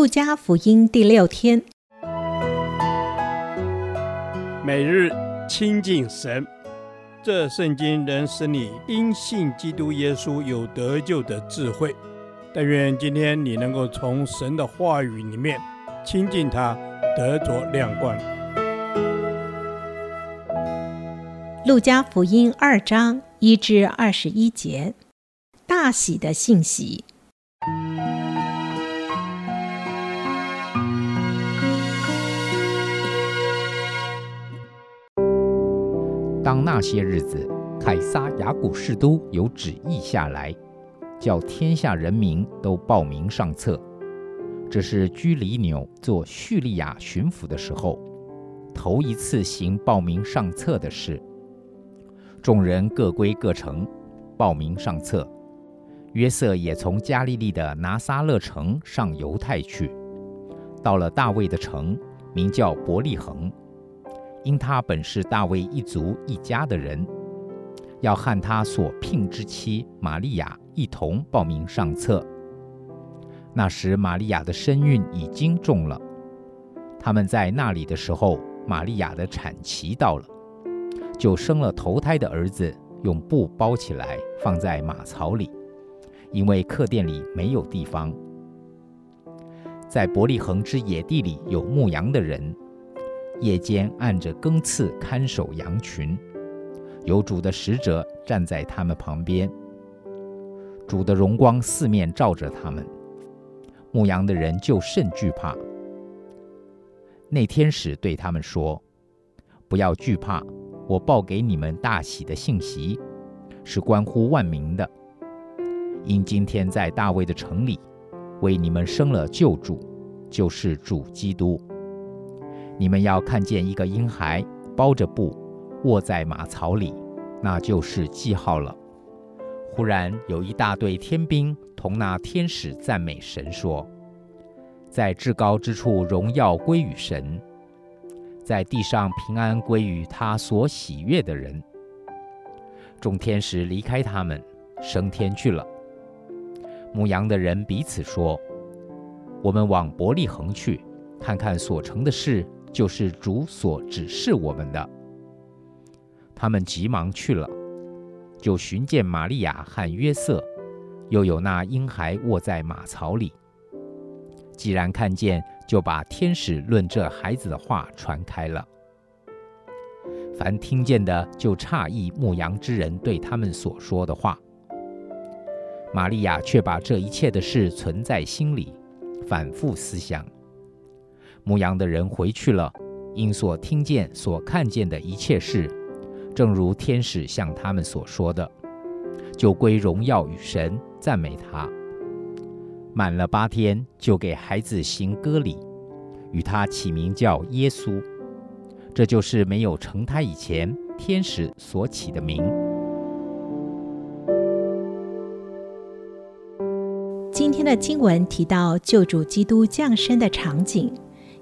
路加福音第六天，每日亲近神，这圣经能使你因信基督耶稣有得救的智慧。但愿今天你能够从神的话语里面亲近他，得着亮光。路加福音二章一至二十一节，大喜的信息。当那些日子，凯撒亚古士都有旨意下来，叫天下人民都报名上册。这是居里纽做叙利亚巡抚的时候，头一次行报名上册的事。众人各归各城，报名上册。约瑟也从加利利的拿撒勒城上犹太去，到了大卫的城，名叫伯利恒。因他本是大卫一族一家的人，要和他所聘之妻玛利亚一同报名上册。那时玛利亚的身孕已经重了，他们在那里的时候，玛利亚的产期到了，就生了头胎的儿子，用布包起来放在马槽里，因为客店里没有地方。在伯利恒之野地里有牧羊的人。夜间按着更次看守羊群，有主的使者站在他们旁边，主的荣光四面照着他们，牧羊的人就甚惧怕。那天使对他们说：“不要惧怕，我报给你们大喜的信息，是关乎万民的。因今天在大卫的城里，为你们生了救主，就是主基督。”你们要看见一个婴孩包着布卧在马槽里，那就是记号了。忽然有一大队天兵同那天使赞美神说：“在至高之处荣耀归于神，在地上平安归于他所喜悦的人。”众天使离开他们，升天去了。牧羊的人彼此说：“我们往伯利恒去，看看所成的事。”就是主所指示我们的，他们急忙去了，就寻见玛利亚和约瑟，又有那婴孩卧在马槽里。既然看见，就把天使论这孩子的话传开了。凡听见的，就诧异牧羊之人对他们所说的话。玛利亚却把这一切的事存在心里，反复思想。牧羊的人回去了，因所听见、所看见的一切事，正如天使向他们所说的，就归荣耀与神，赞美他。满了八天，就给孩子行割礼，与他起名叫耶稣。这就是没有成胎以前，天使所起的名。今天的经文提到救主基督降生的场景。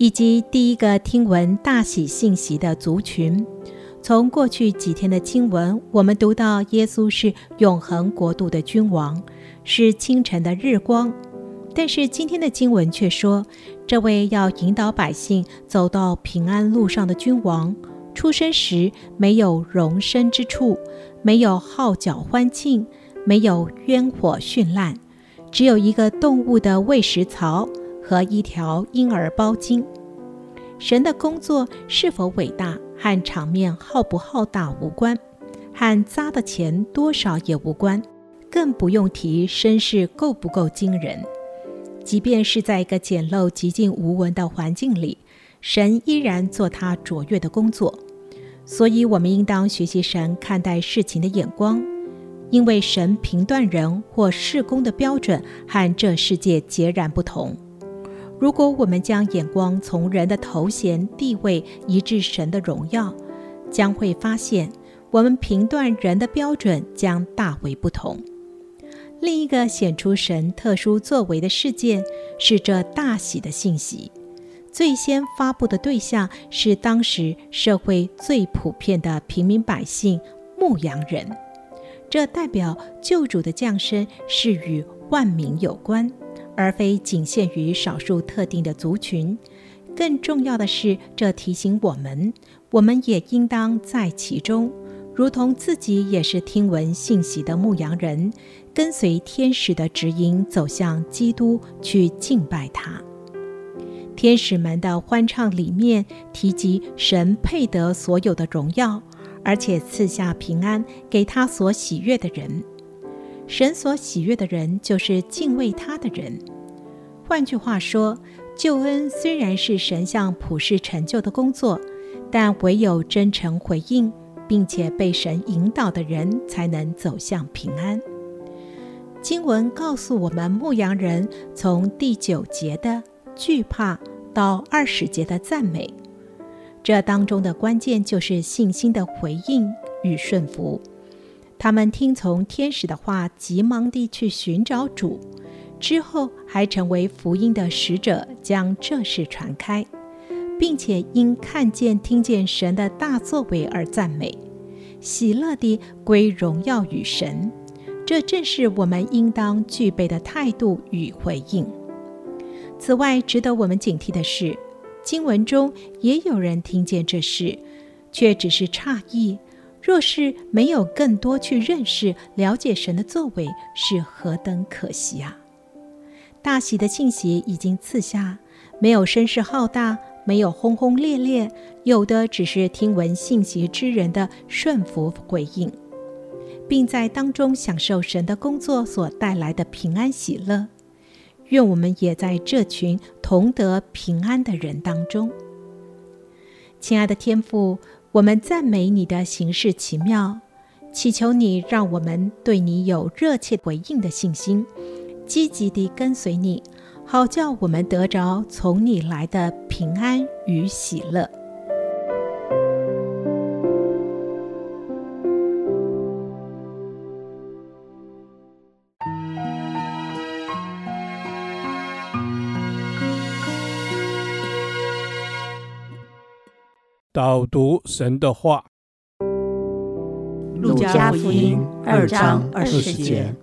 以及第一个听闻大喜信息的族群。从过去几天的经文，我们读到耶稣是永恒国度的君王，是清晨的日光。但是今天的经文却说，这位要引导百姓走到平安路上的君王，出生时没有容身之处，没有号角欢庆，没有烟火绚烂，只有一个动物的喂食槽。和一条婴儿包巾，神的工作是否伟大，和场面浩不浩大无关，和砸的钱多少也无关，更不用提身世够不够惊人。即便是在一个简陋、极尽无闻的环境里，神依然做他卓越的工作。所以，我们应当学习神看待事情的眼光，因为神评断人或事工的标准和这世界截然不同。如果我们将眼光从人的头衔地位移至神的荣耀，将会发现我们评断人的标准将大为不同。另一个显出神特殊作为的事件是这大喜的信息，最先发布的对象是当时社会最普遍的平民百姓——牧羊人。这代表救主的降生是与万民有关。而非仅限于少数特定的族群。更重要的是，这提醒我们，我们也应当在其中，如同自己也是听闻信息的牧羊人，跟随天使的指引，走向基督去敬拜他。天使们的欢唱里面提及神配得所有的荣耀，而且赐下平安给他所喜悦的人。神所喜悦的人，就是敬畏他的人。换句话说，救恩虽然是神向普世成就的工作，但唯有真诚回应，并且被神引导的人，才能走向平安。经文告诉我们，牧羊人从第九节的惧怕到二十节的赞美，这当中的关键就是信心的回应与顺服。他们听从天使的话，急忙地去寻找主。之后还成为福音的使者，将这事传开，并且因看见、听见神的大作为而赞美，喜乐地归荣耀与神。这正是我们应当具备的态度与回应。此外，值得我们警惕的是，经文中也有人听见这事，却只是诧异。若是没有更多去认识、了解神的作为，是何等可惜啊！大喜的信息已经赐下，没有声势浩大，没有轰轰烈烈，有的只是听闻信息之人的顺服回应，并在当中享受神的工作所带来的平安喜乐。愿我们也在这群同得平安的人当中。亲爱的天父，我们赞美你的行事奇妙，祈求你让我们对你有热切回应的信心。积极地跟随你，好叫我们得着从你来的平安与喜乐。导读神的话，《路加福音》二章二十节。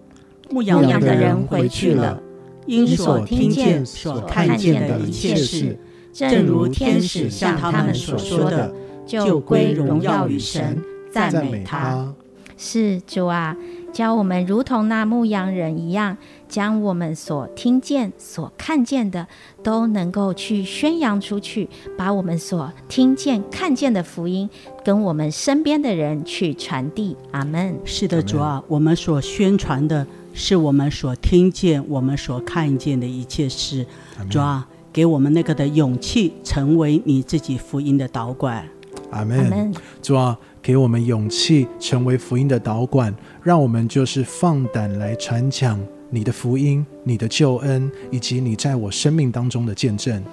牧羊的人回去了，因所听见、所看见的一切事，正如天使向他们所说的，就归荣耀与神，赞美他。是主啊，教我们如同那牧羊人一样，将我们所听见、所看见的，都能够去宣扬出去，把我们所听见、看见的福音，跟我们身边的人去传递。阿门。是的，主啊，我们所宣传的。是我们所听见、我们所看见的一切事，主啊，给我们那个的勇气，成为你自己福音的导管。阿门。主啊，给我们勇气，成为福音的导管，让我们就是放胆来传讲你的福音、你的救恩，以及你在我生命当中的见证。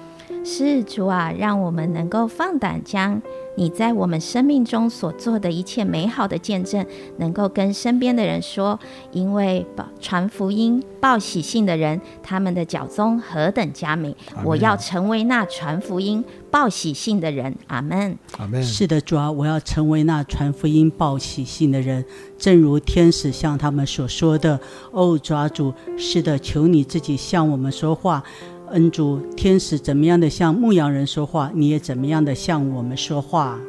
是主啊，让我们能够放胆将。你在我们生命中所做的一切美好的见证，能够跟身边的人说，因为传福音、报喜信的人，他们的脚踪何等佳美！我要成为那传福音、报喜信的人。阿门。阿门。是的，主啊，我要成为那传福音、报喜信的人，正如天使向他们所说的。哦，主啊，主，是的，求你自己向我们说话。恩主，天使怎么样的向牧羊人说话，你也怎么样的向我们说话。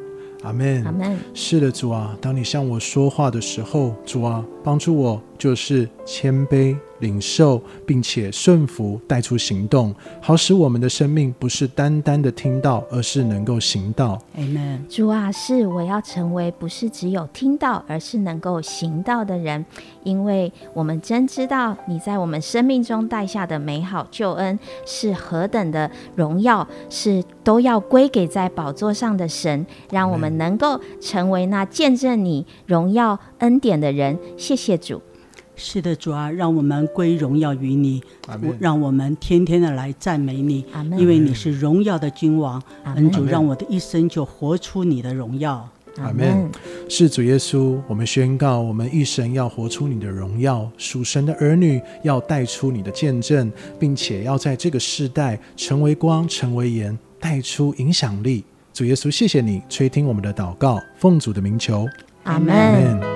阿门。阿门。是的，主啊，当你向我说话的时候，主啊，帮助我就是谦卑。领受，并且顺服，带出行动，好使我们的生命不是单单的听到，而是能够行道。Amen。主啊，是我要成为不是只有听到，而是能够行道的人，因为我们真知道你在我们生命中带下的美好救恩是何等的荣耀，是都要归给在宝座上的神，让我们能够成为那见证你荣耀恩典的人。谢谢主。是的，主啊，让我们归荣耀于你，让我们天天的来赞美你，因为你是荣耀的君王。恩主，让我的一生就活出你的荣耀。阿门。是主耶稣，我们宣告，我们一生要活出你的荣耀。属神的儿女要带出你的见证，并且要在这个世代成为光，成为盐，带出影响力。主耶稣，谢谢你垂听我们的祷告，奉主的名求。阿门。